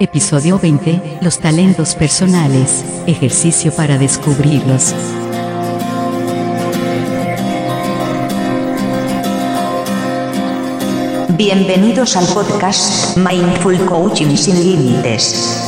Episodio 20. Los talentos personales. Ejercicio para descubrirlos. Bienvenidos al podcast Mindful Coaching sin Límites.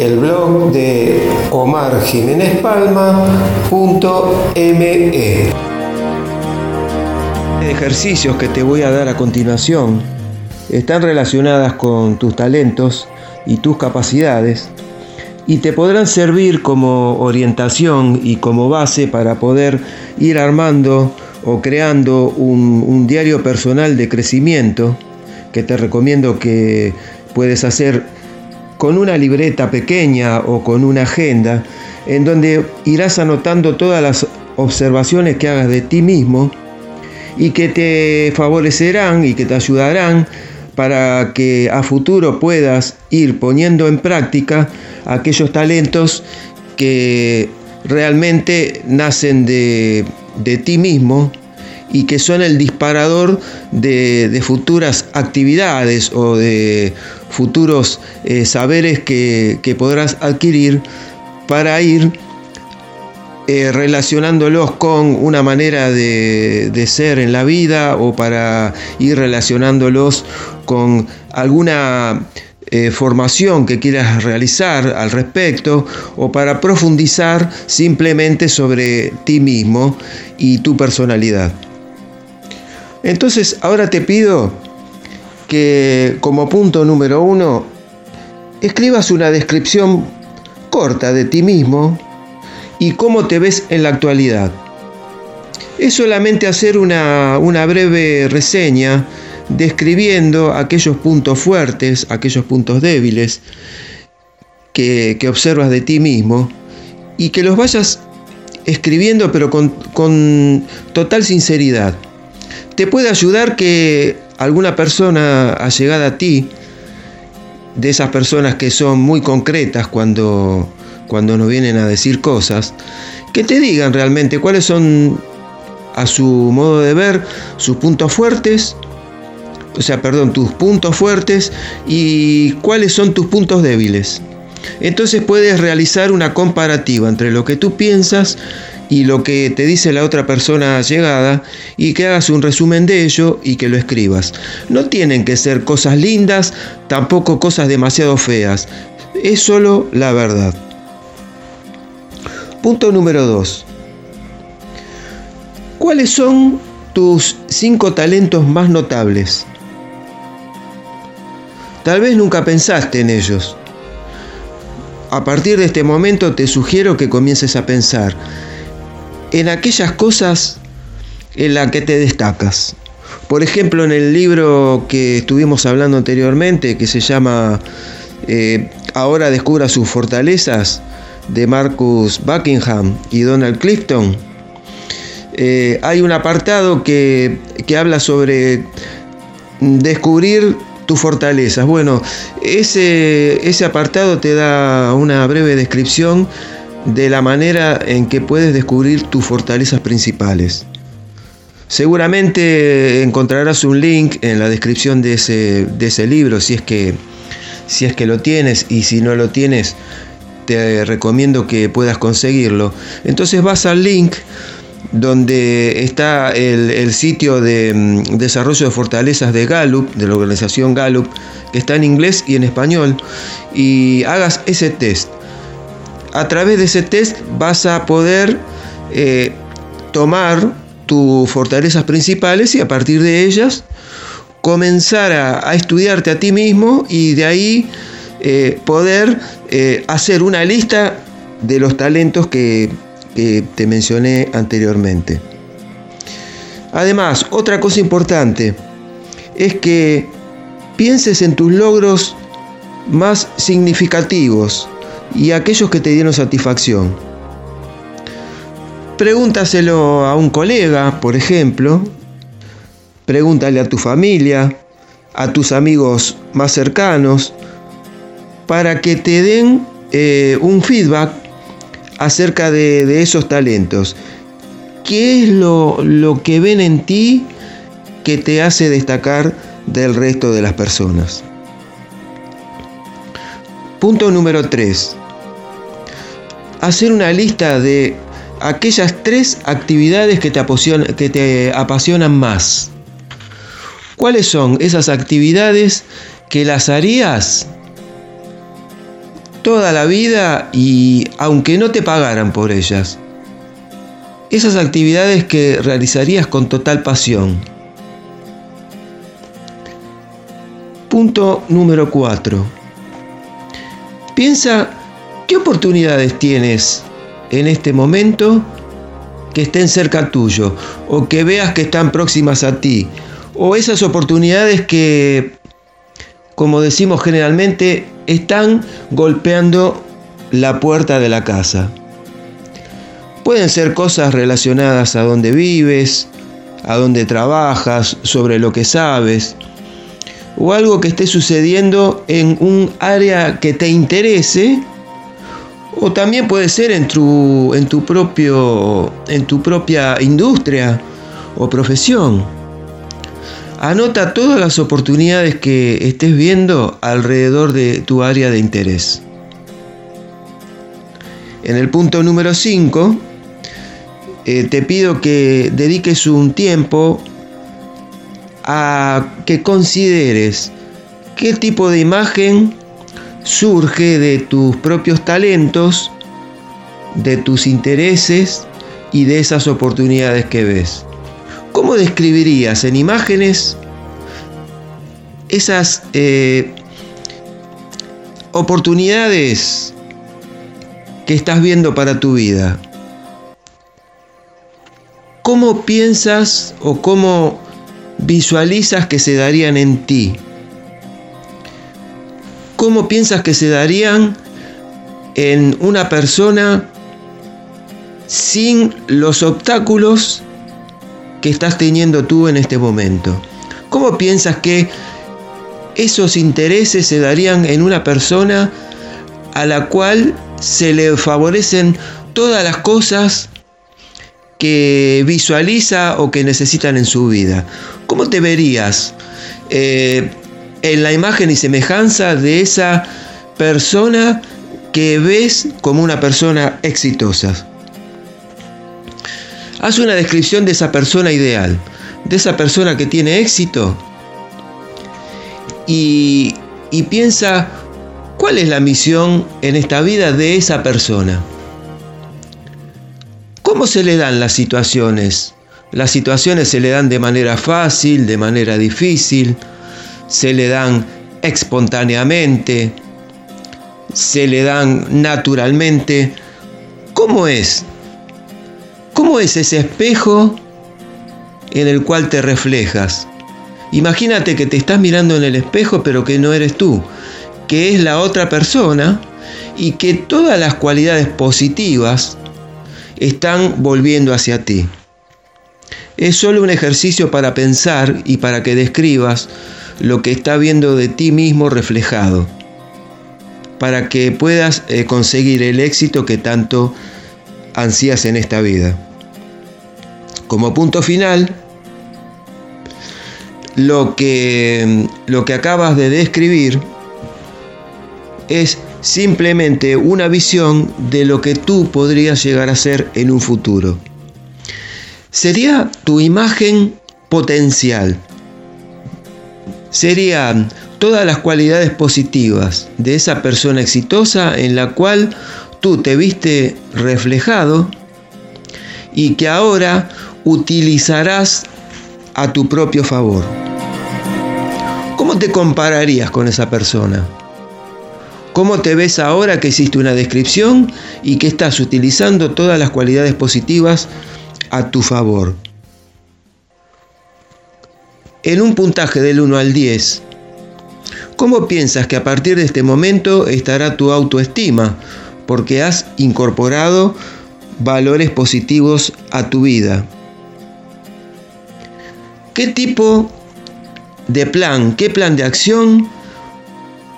el blog de omarjiménezpalma.me. Ejercicios que te voy a dar a continuación están relacionadas con tus talentos y tus capacidades y te podrán servir como orientación y como base para poder ir armando o creando un, un diario personal de crecimiento que te recomiendo que puedes hacer con una libreta pequeña o con una agenda en donde irás anotando todas las observaciones que hagas de ti mismo y que te favorecerán y que te ayudarán para que a futuro puedas ir poniendo en práctica aquellos talentos que realmente nacen de, de ti mismo y que son el disparador de, futuras actividades o de futuros eh, saberes que, podrás adquirir para ir eh, relacionándolos con una manera de, ser en la vida o para ir relacionándolos con alguna eh, formación que quieras realizar al respecto o para profundizar simplemente sobre ti mismo y tu personalidad. Entonces ahora te pido que como punto número uno escribas una descripción corta de ti mismo y cómo te ves en la actualidad. Es solamente hacer una, breve reseña describiendo aquellos puntos fuertes, aquellos puntos débiles que, observas de ti mismo y que los vayas escribiendo pero con total sinceridad te puede ayudar que alguna persona allegada a ti, de esas personas que son muy concretas cuando, cuando nos vienen a decir cosas, que te digan realmente cuáles son, a su modo de ver, sus puntos fuertes, o sea, perdón, tus puntos fuertes y cuáles son tus puntos débiles. Entonces puedes realizar una comparativa entre lo que tú piensas y lo que te dice la otra persona llegada y que hagas un resumen de ello y que lo escribas. No tienen que ser cosas lindas, tampoco cosas demasiado feas. Es solo la verdad. Punto número 2. ¿Cuáles son tus cinco talentos más notables? Tal vez nunca pensaste en ellos. A partir de este momento te sugiero que comiences a pensar en aquellas cosas en las que te destacas. Por ejemplo, en el libro que estuvimos hablando anteriormente, que se llama eh, Ahora descubra sus fortalezas, de Marcus Buckingham y Donald Clifton, eh, hay un apartado que, que habla sobre descubrir tus fortalezas. Bueno, ese, ese apartado te da una breve descripción de la manera en que puedes descubrir tus fortalezas principales. Seguramente encontrarás un link en la descripción de ese, libro si es, que, si es que lo tienes y si no lo tienes, te recomiendo que puedas conseguirlo. Entonces vas al link donde está el, sitio de mm, desarrollo de fortalezas de Gallup, de la organización Gallup, que está en inglés y en español, y hagas ese test. A través de ese test vas a poder eh, tomar tus fortalezas principales y a partir de ellas comenzar a, estudiarte a ti mismo y de ahí eh, poder eh, hacer una lista de los talentos que, que te mencioné anteriormente. Además, otra cosa importante es que pienses en tus logros más significativos y aquellos que te dieron satisfacción. Pregúntaselo a un colega, por ejemplo, pregúntale a tu familia, a tus amigos más cercanos, para que te den eh, un feedback acerca de, esos talentos. ¿Qué es lo, lo que ven en ti que te hace destacar del resto de las personas? Punto número 3. Hacer una lista de aquellas tres actividades que te, apasionan, que te apasionan más. ¿Cuáles son esas actividades que las harías toda la vida y aunque no te pagaran por ellas. Esas actividades que realizarías con total pasión. Punto número 4. Piensa qué oportunidades tienes en este momento que estén cerca tuyo o que veas que están próximas a ti o esas oportunidades que como decimos generalmente, están golpeando la puerta de la casa. Pueden ser cosas relacionadas a dónde vives, a dónde trabajas, sobre lo que sabes, o algo que esté sucediendo en un área que te interese, o también puede ser en tu, en tu, propio, en tu propia industria o profesión. Anota todas las oportunidades que estés viendo alrededor de tu área de interés. En el punto número 5, eh, te pido que dediques un tiempo a que consideres qué tipo de imagen surge de tus propios talentos, de tus intereses y de esas oportunidades que ves. ¿Cómo describirías en imágenes esas eh, oportunidades que estás viendo para tu vida? ¿Cómo piensas o cómo visualizas que se darían en ti? ¿Cómo piensas que se darían en una persona sin los obstáculos que estás teniendo tú en este momento? ¿Cómo piensas que esos intereses se darían en una persona a la cual se le favorecen todas las cosas que visualiza o que necesitan en su vida? ¿Cómo te verías eh, en la imagen y semejanza de esa persona que ves como una persona exitosa? Haz una descripción de esa persona ideal, de esa persona que tiene éxito y, piensa cuál es la misión en esta vida de esa persona. ¿Cómo se le dan las situaciones? Las situaciones se le dan de manera fácil, de manera difícil, se le dan espontáneamente, se le dan naturalmente. ¿Cómo es ¿Cómo es ese espejo en el cual te reflejas? Imagínate que te estás mirando en el espejo pero que no eres tú, que es la otra persona y que todas las cualidades positivas están volviendo hacia ti. Es solo un ejercicio para pensar y para que describas lo que está viendo de ti mismo reflejado, para que puedas eh, conseguir el éxito que tanto ansías en esta vida. Como punto final, lo que, lo que acabas de describir es simplemente una visión de lo que tú podrías llegar a ser en un futuro. Sería tu imagen potencial. Serían todas las cualidades positivas de esa persona exitosa en la cual tú te viste reflejado y que ahora utilizarás a tu propio favor. ¿Cómo te compararías con esa persona? ¿Cómo te ves ahora que hiciste una descripción y que estás utilizando todas las cualidades positivas a tu favor? En un puntaje del 1 al 10, ¿cómo piensas que a partir de este momento estará tu autoestima? Porque has incorporado valores positivos a tu vida. ¿Qué tipo de plan, qué plan de acción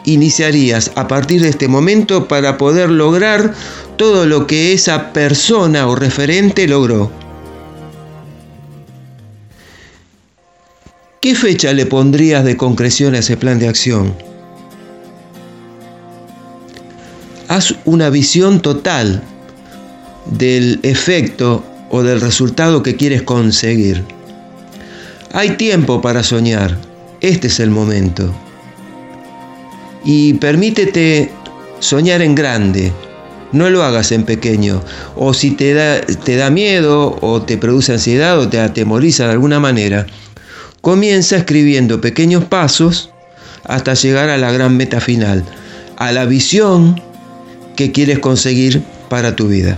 iniciarías a partir de este momento para poder lograr todo lo que esa persona o referente logró? ¿Qué fecha le pondrías de concreción a ese plan de acción? Haz una visión total del efecto o del resultado que quieres conseguir. Hay tiempo para soñar, este es el momento y permítete soñar en grande. No lo hagas en pequeño. O si te da, te da miedo o te produce ansiedad o te atemoriza de alguna manera, comienza escribiendo pequeños pasos hasta llegar a la gran meta final, a la visión que quieres conseguir para tu vida.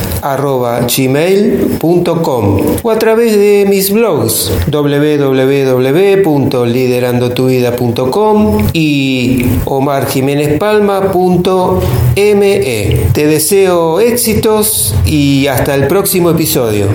gmail.com o a través de mis blogs www.liderandotuvida.com y omarjiménezpalma.me. Te deseo éxitos y hasta el próximo episodio.